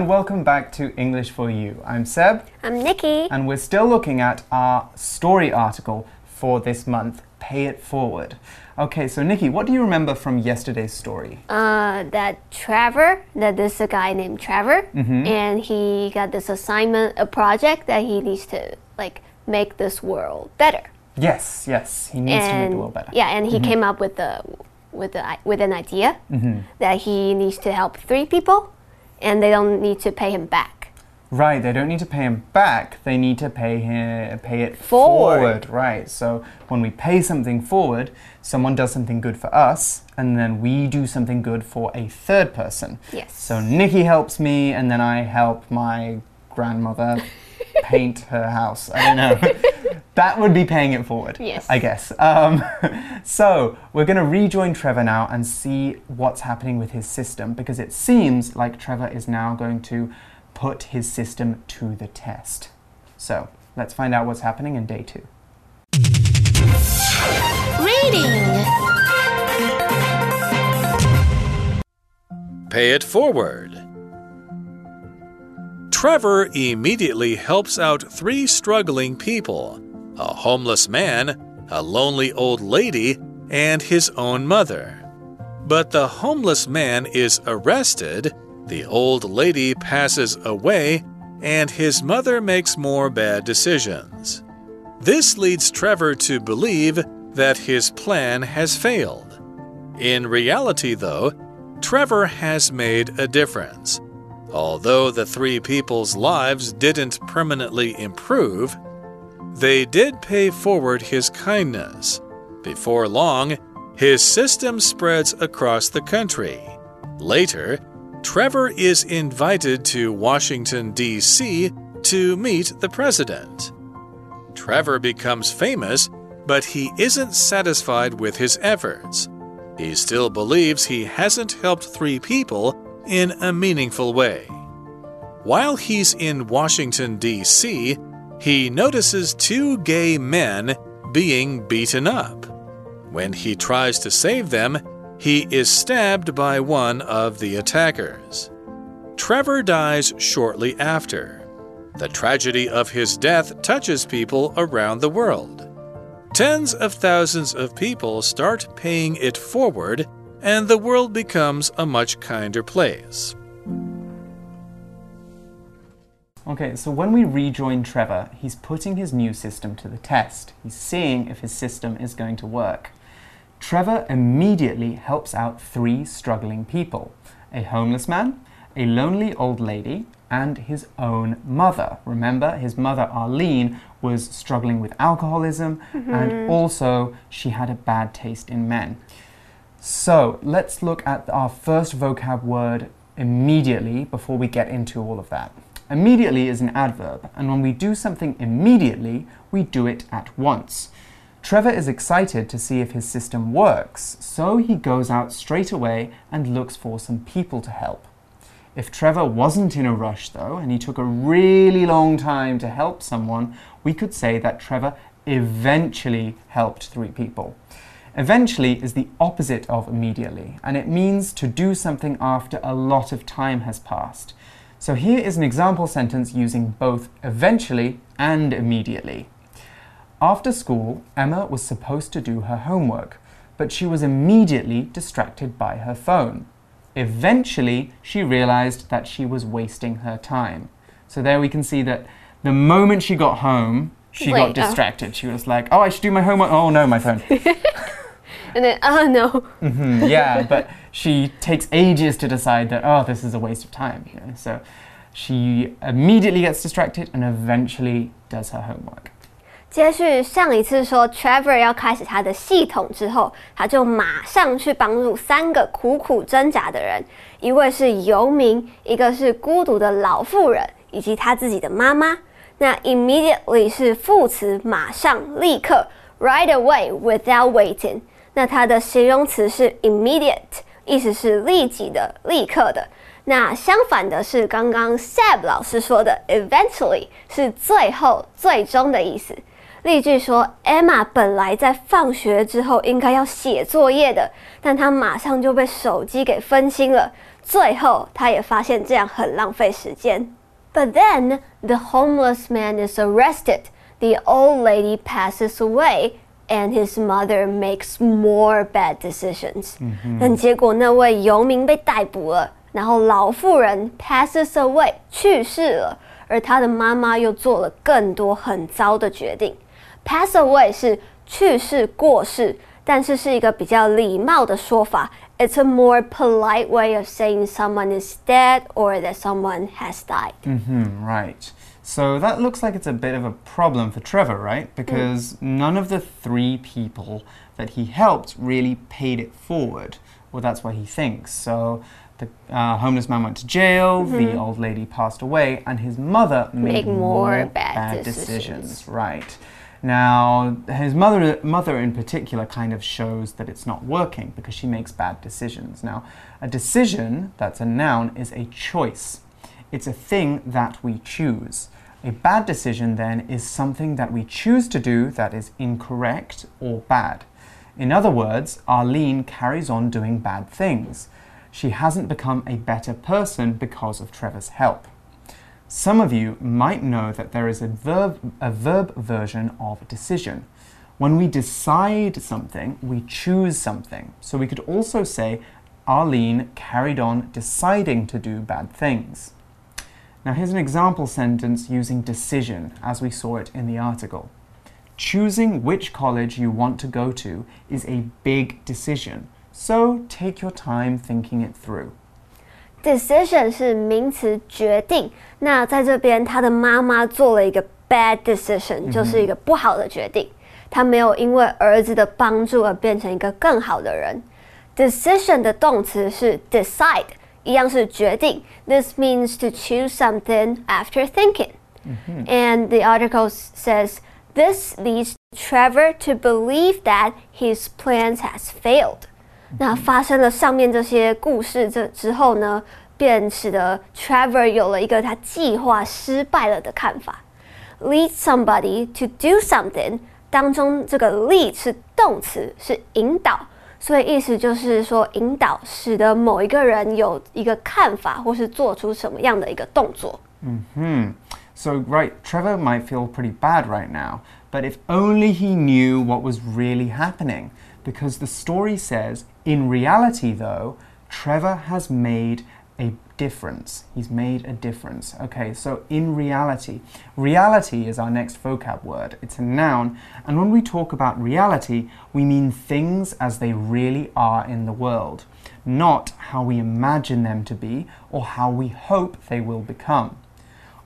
And welcome back to English for You. I'm Seb, I'm Nikki. and we're still looking at our story article for this month, Pay It Forward. Okay, so Nikki, what do you remember from yesterday's story? Uh, that Trevor, that this a guy named Trevor, Mm-hmm. and he got this assignment, a project that he needs to like make this world better. Yes, yes, he needs to make and the world better. Yeah, and he came up with the with the with an idea Mm-hmm. that he needs to help three people, and they don't need to pay him back. Right, they don't need to pay him back. They need to pay him pay it Forward. Right. So when we pay something forward, someone does something good for us, and then we do something good for a third person. Yes. So Nikki helps me, and then I help my grandmother paint her house. I don't know. That would be paying it forward. Yes. I guess. Um, so we're going to rejoin Trevor now and see what's happening with his system because it seems like Trevor is now going to put his system to the test. So let's find out what's happening in day two. Reading. Pay it forward. Trevor immediately helps out three struggling people a homeless man, a lonely old lady, and his own mother. But the homeless man is arrested, the old lady passes away, and his mother makes more bad decisions. This leads Trevor to believe that his plan has failed. In reality, though, Trevor has made a difference. Although the three people's lives didn't permanently improve, they did pay forward his kindness. Before long, his system spreads across the country. Later, Trevor is invited to Washington, D.C. to meet the president. Trevor becomes famous, but he isn't satisfied with his efforts. He still believes he hasn't helped three people in a meaningful way. While he's in Washington, D.C., he notices two gay men being beaten up. When he tries to save them, he is stabbed by one of the attackers. Trevor dies shortly after. The tragedy of his death touches people around the world. Tens of thousands of people start paying it forward, and the world becomes a much kinder place. Okay, so when we rejoin Trevor, he's putting his new system to the test. He's seeing if his system is going to work. Trevor immediately helps out three struggling people a homeless man, a lonely old lady, and his own mother. Remember, his mother, Arlene, was struggling with alcoholism and mm-hmm. also she had a bad taste in men. So let's look at our first vocab word immediately before we get into all of that. Immediately is an adverb, and when we do something immediately, we do it at once. Trevor is excited to see if his system works, so he goes out straight away and looks for some people to help. If Trevor wasn't in a rush, though, and he took a really long time to help someone, we could say that Trevor eventually helped three people. Eventually is the opposite of immediately, and it means to do something after a lot of time has passed. So here is an example sentence using both eventually and immediately. After school, Emma was supposed to do her homework, but she was immediately distracted by her phone. Eventually, she realized that she was wasting her time. So there we can see that the moment she got home, she got oh. distracted. She was like, "Oh, I should do my homework. Oh no, my phone." And then, oh no, Hmm, yeah, but she takes ages to decide that oh, this is a waste of time. You know? So she immediately gets distracted and eventually does her homework. 接续上一次说 Trevor 要开始他的系统之后，他就马上去帮助三个苦苦挣扎的人，一位是游民，一个是孤独的老妇人，以及他自己的妈妈。那 immediately 是副词，马上、立刻，right away without waiting。那它的形容词是 immediate， 意思是立即的、立刻的。那相反的是刚刚 Seb 老师说的 eventually 是最后、最终的意思。例句说，Emma 本来在放学之后应该要写作业的，但她马上就被手机给分心了。最后，她也发现这样很浪费时间。But then the homeless man is arrested. The old lady passes away, and his mother makes more bad decisions. 但结果那位游民被逮捕了，然后老妇人 passes away 去世了，而他的妈妈又做了更多很糟的决定。pass away 是去世、过世，但是是一个比较礼貌的说法。It's a more polite way of saying someone is dead or that someone has died. Mm-hmm, right. So that looks like it's a bit of a problem for Trevor, right? Because mm. none of the three people that he helped really paid it forward. Well, that's what he thinks. So the uh, homeless man went to jail, mm-hmm. the old lady passed away, and his mother made Make more, more bad, bad decisions. decisions. Right. Now, his mother, mother in particular kind of shows that it's not working because she makes bad decisions. Now, a decision, that's a noun, is a choice. It's a thing that we choose. A bad decision, then, is something that we choose to do that is incorrect or bad. In other words, Arlene carries on doing bad things. She hasn't become a better person because of Trevor's help. Some of you might know that there is a verb, a verb version of decision. When we decide something, we choose something. So we could also say, Arlene carried on deciding to do bad things. Now, here's an example sentence using decision as we saw it in the article. Choosing which college you want to go to is a big decision, so take your time thinking it through. Decision 是名词，决定。那在这边，他的妈妈做了一个 bad decision，就是一个不好的决定。他没有因为儿子的帮助而变成一个更好的人。Decision 的动词是 decide， 一样是决定。This means to choose something after thinking. And the article says this leads Trevor to believe that his plans has failed. 那发生了上面这些故事这之后呢，便使得 Trevor 有了一个他计划失败了的看法。Lead somebody to do something 当中这个 lead 是动词，是引导， 所以意思就是说引导，使得某一个人有一个看法，或是做出什么样的一个动作。嗯哼。So, right, Trevor might feel pretty bad right now, but if only he knew what was really happening. Because the story says in reality, though, Trevor has made a difference. He's made a difference. Okay, so in reality, reality is our next vocab word. It's a noun, and when we talk about reality, we mean things as they really are in the world, not how we imagine them to be or how we hope they will become.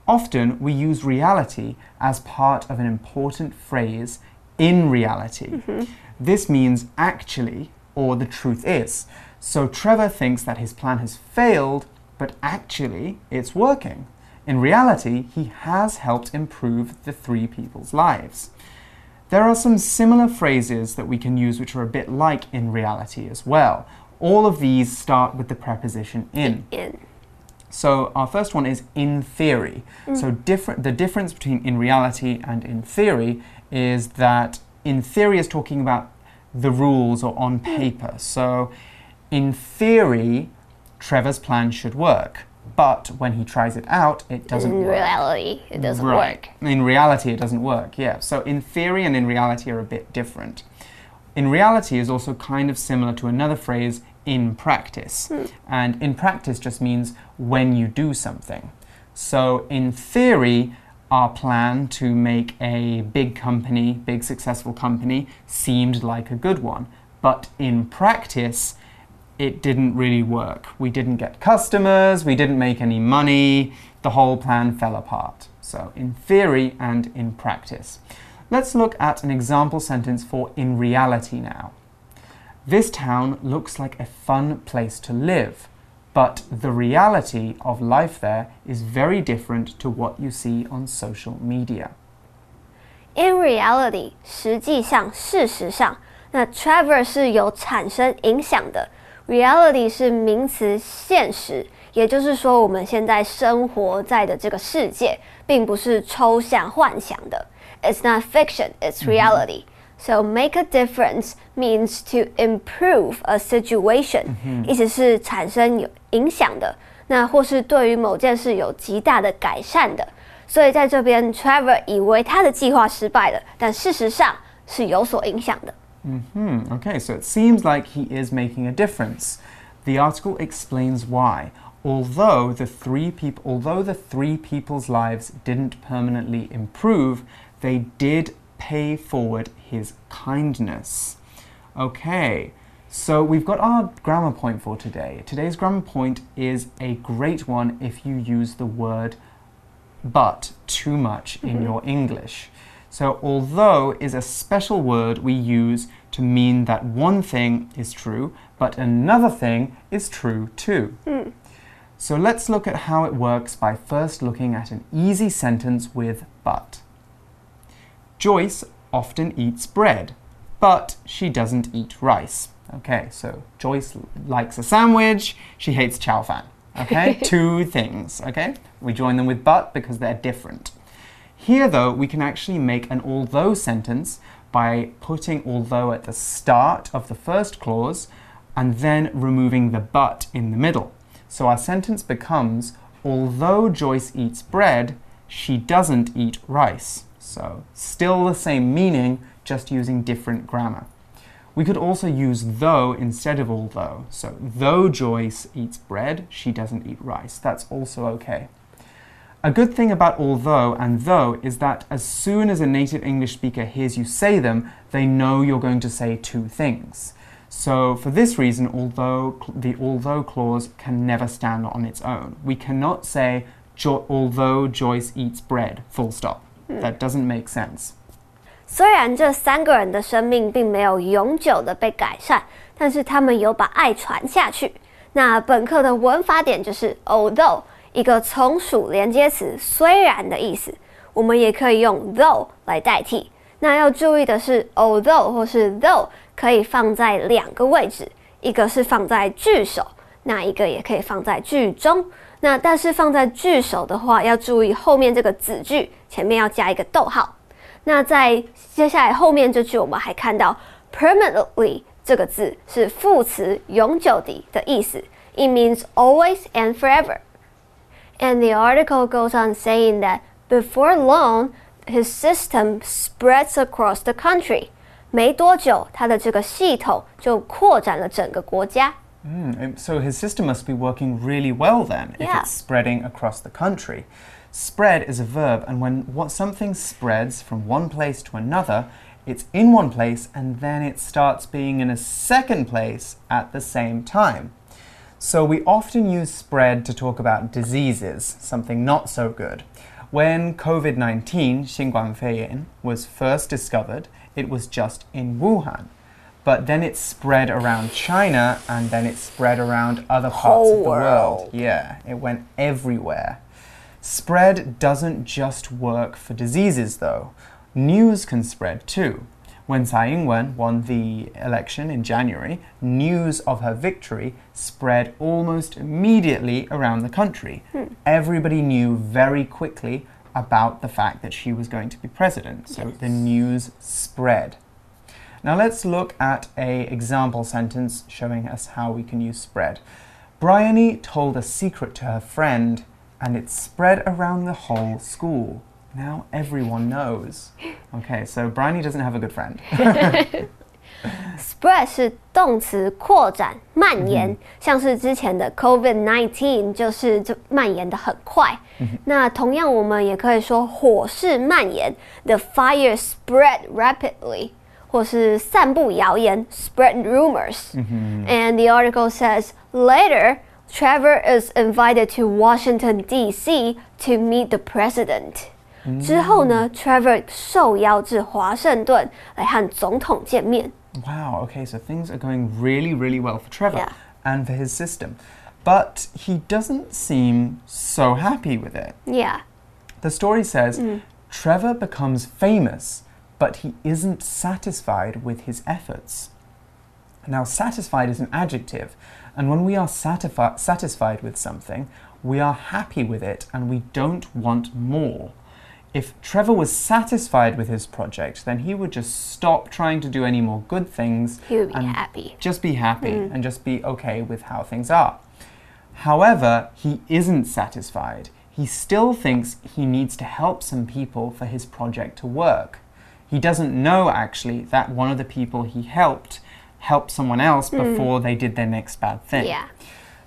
Often we use reality as part of an important phrase in reality. Mm -hmm. This means actually or the truth is. So Trevor thinks that his plan has failed, but actually it's working. In reality, he has helped improve the three people's lives. There are some similar phrases that we can use which are a bit like in reality as well. All of these start with the preposition in. In. So our first one is in theory. Mm. So different the difference between in reality and in theory is that in theory is talking about the rules or on paper. So, in theory, Trevor's plan should work. But when he tries it out, it doesn't work. in work. reality, it doesn't right. work. In reality, it doesn't work, yeah. So, in theory and in reality are a bit different. In reality is also kind of similar to another phrase, in practice. Hmm. And in practice just means when you do something. So, in theory, our plan to make a big company, big successful company, seemed like a good one. But in practice, it didn't really work. We didn't get customers, we didn't make any money, the whole plan fell apart. So, in theory and in practice. Let's look at an example sentence for in reality now. This town looks like a fun place to live but the reality of life there is very different to what you see on social media. In reality，实际上、事实上，那 Trevor 是有产生影响的。 Reality 是名词，现实，也就是说我们现在生活在的这个世界，并不是抽象幻想的。it's not fiction, it's reality. So make a difference means to improve a situation，、意思是产生有影响的，那或是对于某件事有极大的改善的。所以在这边，Trevor 以为他的计划失败了，但事实上是有所影响的。Hmm, okay, so it seems like he is making a difference. The article explains why. Although the three people although the three people's lives didn't permanently improve, they did pay forward his kindness. Okay. So we've got our grammar point for today. Today's grammar point is a great one if you use the word but too much in your English. So, although is a special word we use to mean that one thing is true, but another thing is true too. Hmm. So, let's look at how it works by first looking at an easy sentence with but. Joyce often eats bread, but she doesn't eat rice. Okay, so Joyce likes a sandwich, she hates chow fan. Okay, two things. Okay, we join them with but because they're different. Here, though, we can actually make an although sentence by putting although at the start of the first clause and then removing the but in the middle. So our sentence becomes although Joyce eats bread, she doesn't eat rice. So, still the same meaning, just using different grammar. We could also use though instead of although. So, though Joyce eats bread, she doesn't eat rice. That's also okay. A good thing about although and though is that as soon as a native English speaker hears you say them, they know you're going to say two things. So, for this reason, although the although clause can never stand on its own. We cannot say jo- although Joyce eats bread, full stop. That doesn't make sense. 虽然这三个人的生命并没有永久的被改善，但是他们有把爱传下去。那本课的文法点就是 although 一个从属连接词，虽然的意思，我们也可以用 though 来代替。那要注意的是，although 或是 though 可以放在两个位置，一个是放在句首，那一个也可以放在句中。那但是放在句首的话，要注意后面这个子句前面要加一个逗号。那在接下来后面这句，我们还看到 permanently 这个字是副词永久的的意思，it means always and forever. And the article goes on saying that before long, his system spreads across the country. 没多久，他的这个系统就扩展了整个国家。 Mm, so his system must be working really well then if Yeah. it's spreading across the country. Spread is a verb, and when what something spreads from one place to another, it's in one place and then it starts being in a second place at the same time. So we often use spread to talk about diseases, something not so good. When COVID 19, Xinguan was first discovered, it was just in Wuhan. But then it spread around China and then it spread around other parts Whole of the world. world. Yeah, it went everywhere. Spread doesn't just work for diseases, though. News can spread too. When Tsai Ing-wen won the election in January, news of her victory spread almost immediately around the country. Hmm. Everybody knew very quickly about the fact that she was going to be president, so the news spread. Now let's look at a example sentence showing us how we can use spread. Bryony told a secret to her friend and it spread around the whole school. Now everyone knows. Okay, so Bryony doesn't have a good friend. Spread 是动词扩展、蔓延，像是之前的 COVID nineteen 就是就蔓延的很快。那同样，我们也可以说火势蔓延，the fire spread rapidly，或是散布谣言，spread rumors。And the article says later. Trevor is invited to Washington D.C. to meet the president. 之后呢，Trevor 受邀至华盛顿来和总统见面。 wow, okay, so things are going really, really well for Trevor Yeah. and for his system. But he doesn't seem so happy with it. Yeah. The story says Trevor becomes famous, but he isn't satisfied with his efforts. Now, satisfied is an adjective, and when we are satisfi- satisfied with something, we are happy with it and we don't want more. If Trevor was satisfied with his project, then he would just stop trying to do any more good things. He would be happy. Just be happy hmm. and just be okay with how things are. However, he isn't satisfied. He still thinks he needs to help some people for his project to work. He doesn't know actually that one of the people he helped helped someone else hmm. before they did their next bad thing. Yeah.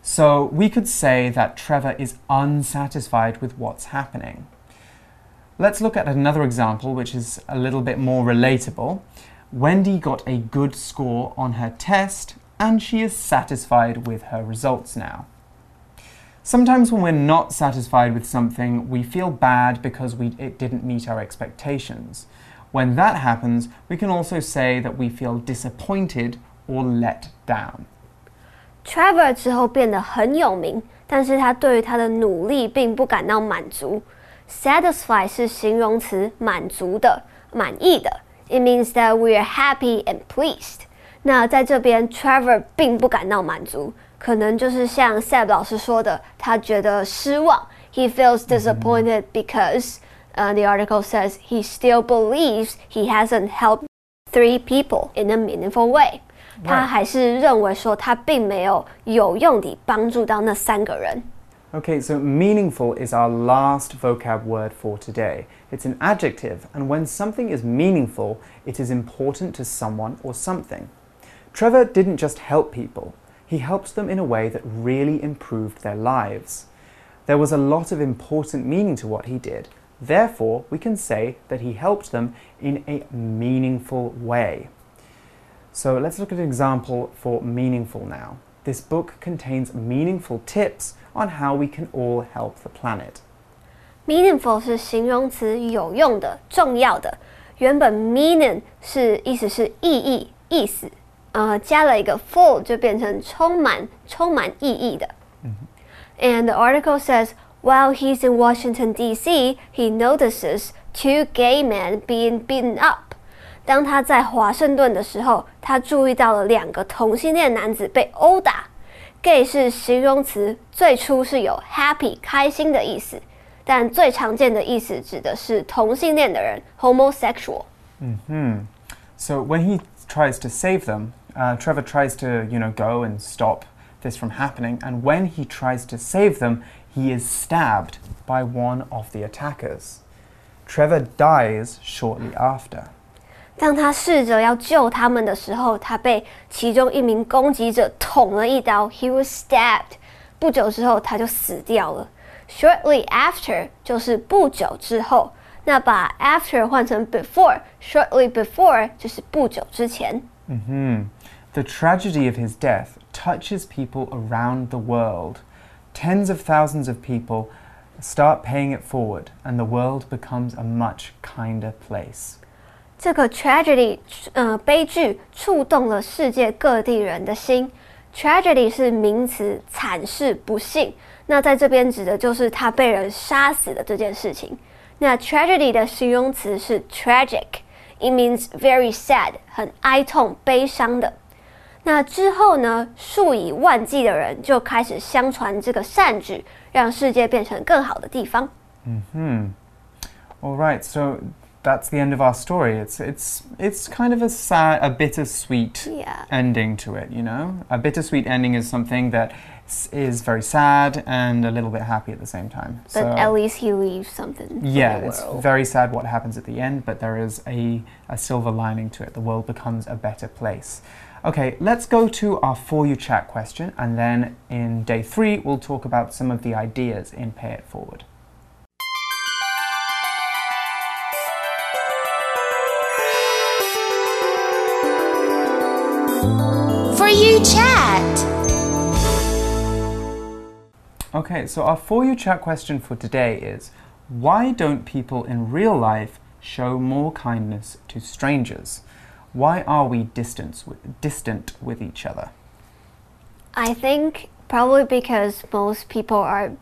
So we could say that Trevor is unsatisfied with what's happening. Let's look at another example which is a little bit more relatable. Wendy got a good score on her test and she is satisfied with her results now. Sometimes when we're not satisfied with something, we feel bad because we, it didn't meet our expectations. When that happens, we can also say that we feel disappointed or let down. Trevor 之后变得很有名，但是他对于他的努力并不感到满足。 Satisfy 是形容词，满足的、满意的。It means that we are happy and pleased。那在这边，Trevor 并不感到满足，可能就是像 Sab 老师说的，他觉得失望。He feels disappointed because uh, the article says he still believes he hasn't helped three people in a meaningful way. 他还是认为说他并没有有用地帮助到那三个人。Okay, so meaningful is our last vocab word for today. It's an adjective, and when something is meaningful, it is important to someone or something. Trevor didn't just help people, he helped them in a way that really improved their lives. There was a lot of important meaning to what he did. Therefore, we can say that he helped them in a meaningful way. So let's look at an example for meaningful now This book contains meaningful tips on how we can all help the planet. Meaningful 是形容词，有用的、重要的。原本 meaning 是意思是意义、意思，呃，加了一个 full 就变成充满、充满意义的。And the article says, while he's in Washington D.C., he notices two gay men being beaten up. 当他在华盛顿的时候，他注意到了两个同性恋男子被殴打。Gay 是形容词，最初是有 happy 开心的意思，但最常见的意思指的是同性恋的人 homosexual。 So when he tries to save them, uh, Trevor tries to, you know, go and stop this from happening. And when he tries to save them, he is stabbed by one of the attackers. Trevor dies shortly after. 当他试着要救他们的时候，他被其中一名攻击者捅了一刀，he was stabbed。不久之后，他就死掉了。Shortly after 就是不久之后，那把 after 换成 before，shortly before 就是不久之前。 The tragedy of his death touches people around the world. Tens of thousands of people start paying it forward, and the world becomes a much kinder place. 这个 tragedy，呃，悲剧触动了世界各地人的心。tragedy 是名词，惨事、不幸。那在这边指的就是他被人杀死的这件事情。那 tragedy 的形容词是 tragic，it means very sad，很哀痛、悲伤的。那之后呢，数以万计的人就开始相传这个善举，让世界变成更好的地方。嗯哼，All right, so that's the end of our story. It's it's it's kind of a sad, a bittersweet Yeah. ending to it. You know, a bittersweet ending is something that s- is very sad and a little bit happy at the same time. But so at least he leaves something. for yeah, it's very sad what happens at the end, but there is a a silver lining to it. The world becomes a better place. Okay, let's go to our for you chat question, and then in day three we'll talk about some of the ideas in Pay It Forward. You chat. Okay, so our For You chat question for today is Why don't people in real life show more kindness to strangers? Why are we distant with, distant with each other? I think probably because most people are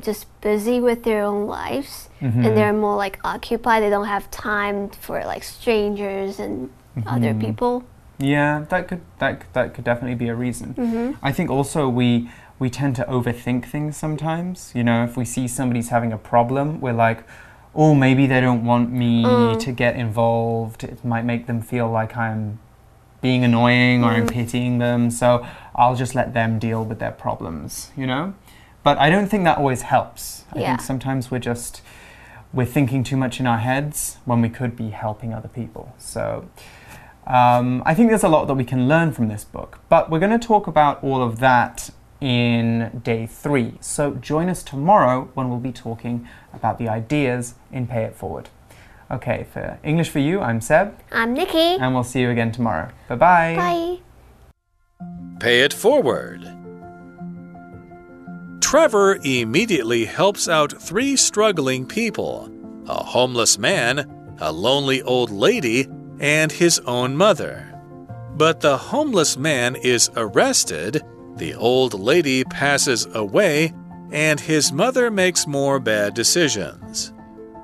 just busy with their own lives and mm-hmm. they're more like occupied. They don't have time for like strangers and other mm-hmm. people. Yeah, that could that that could definitely be a reason. I think also we we tend to overthink things sometimes. You know, if we see somebody's having a problem, we're like, oh, maybe they don't want me Mm. to get involved. It might make them feel like I'm being annoying or I'm Mm. pitying them. So I'll just let them deal with their problems, you know? But I don't think that always helps. I Yeah. think sometimes we're just we're thinking too much in our heads when we could be helping other people. So um, I think there's a lot that we can learn from this book. But we're going to talk about all of that in day three. So join us tomorrow when we'll be talking about the ideas in Pay It Forward. Okay, for English for You, I'm Seb, I'm Nikki. and we'll see you again tomorrow. Bye-bye. Bye. Pay it forward. Trevor immediately helps out three struggling people a homeless man, a lonely old lady, and his own mother. But the homeless man is arrested, the old lady passes away, and his mother makes more bad decisions.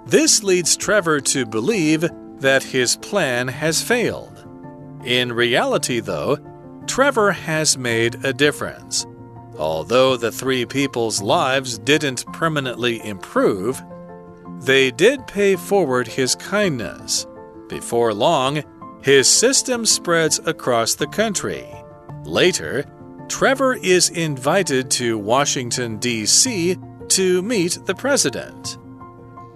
This leads Trevor to believe that his plan has failed. In reality, though, Trevor has made a difference. Although the three people's lives didn't permanently improve, they did pay forward his kindness. Before long, his system spreads across the country. Later, Trevor is invited to Washington, D.C. to meet the president.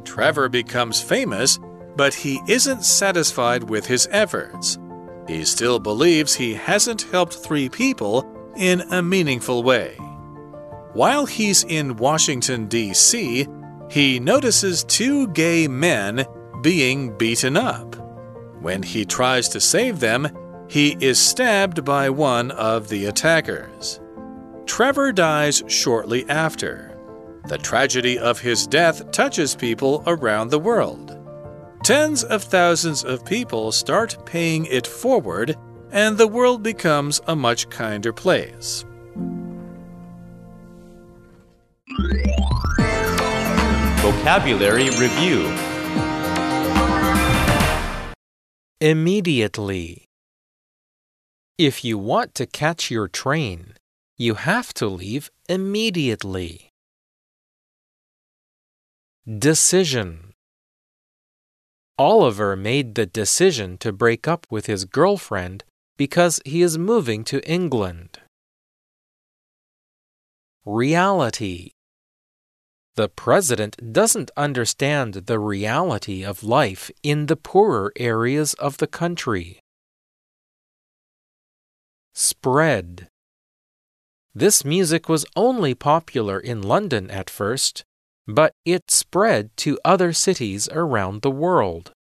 Trevor becomes famous, but he isn't satisfied with his efforts. He still believes he hasn't helped three people in a meaningful way. While he's in Washington, D.C., he notices two gay men being beaten up. When he tries to save them, he is stabbed by one of the attackers. Trevor dies shortly after. The tragedy of his death touches people around the world. Tens of thousands of people start paying it forward, and the world becomes a much kinder place. Vocabulary Review Immediately. If you want to catch your train, you have to leave immediately. Decision. Oliver made the decision to break up with his girlfriend because he is moving to England. Reality. The president doesn't understand the reality of life in the poorer areas of the country. Spread. This music was only popular in London at first, but it spread to other cities around the world.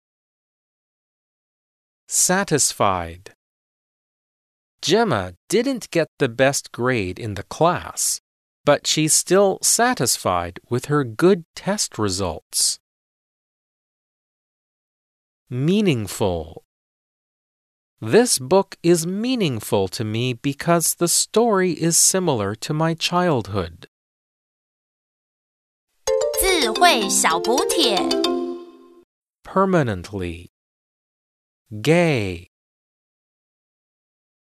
Satisfied. Gemma didn't get the best grade in the class, but she's still satisfied with her good test results. Meaningful. This book is meaningful to me because the story is similar to my childhood. 智慧小补帖。 Permanently. Gay.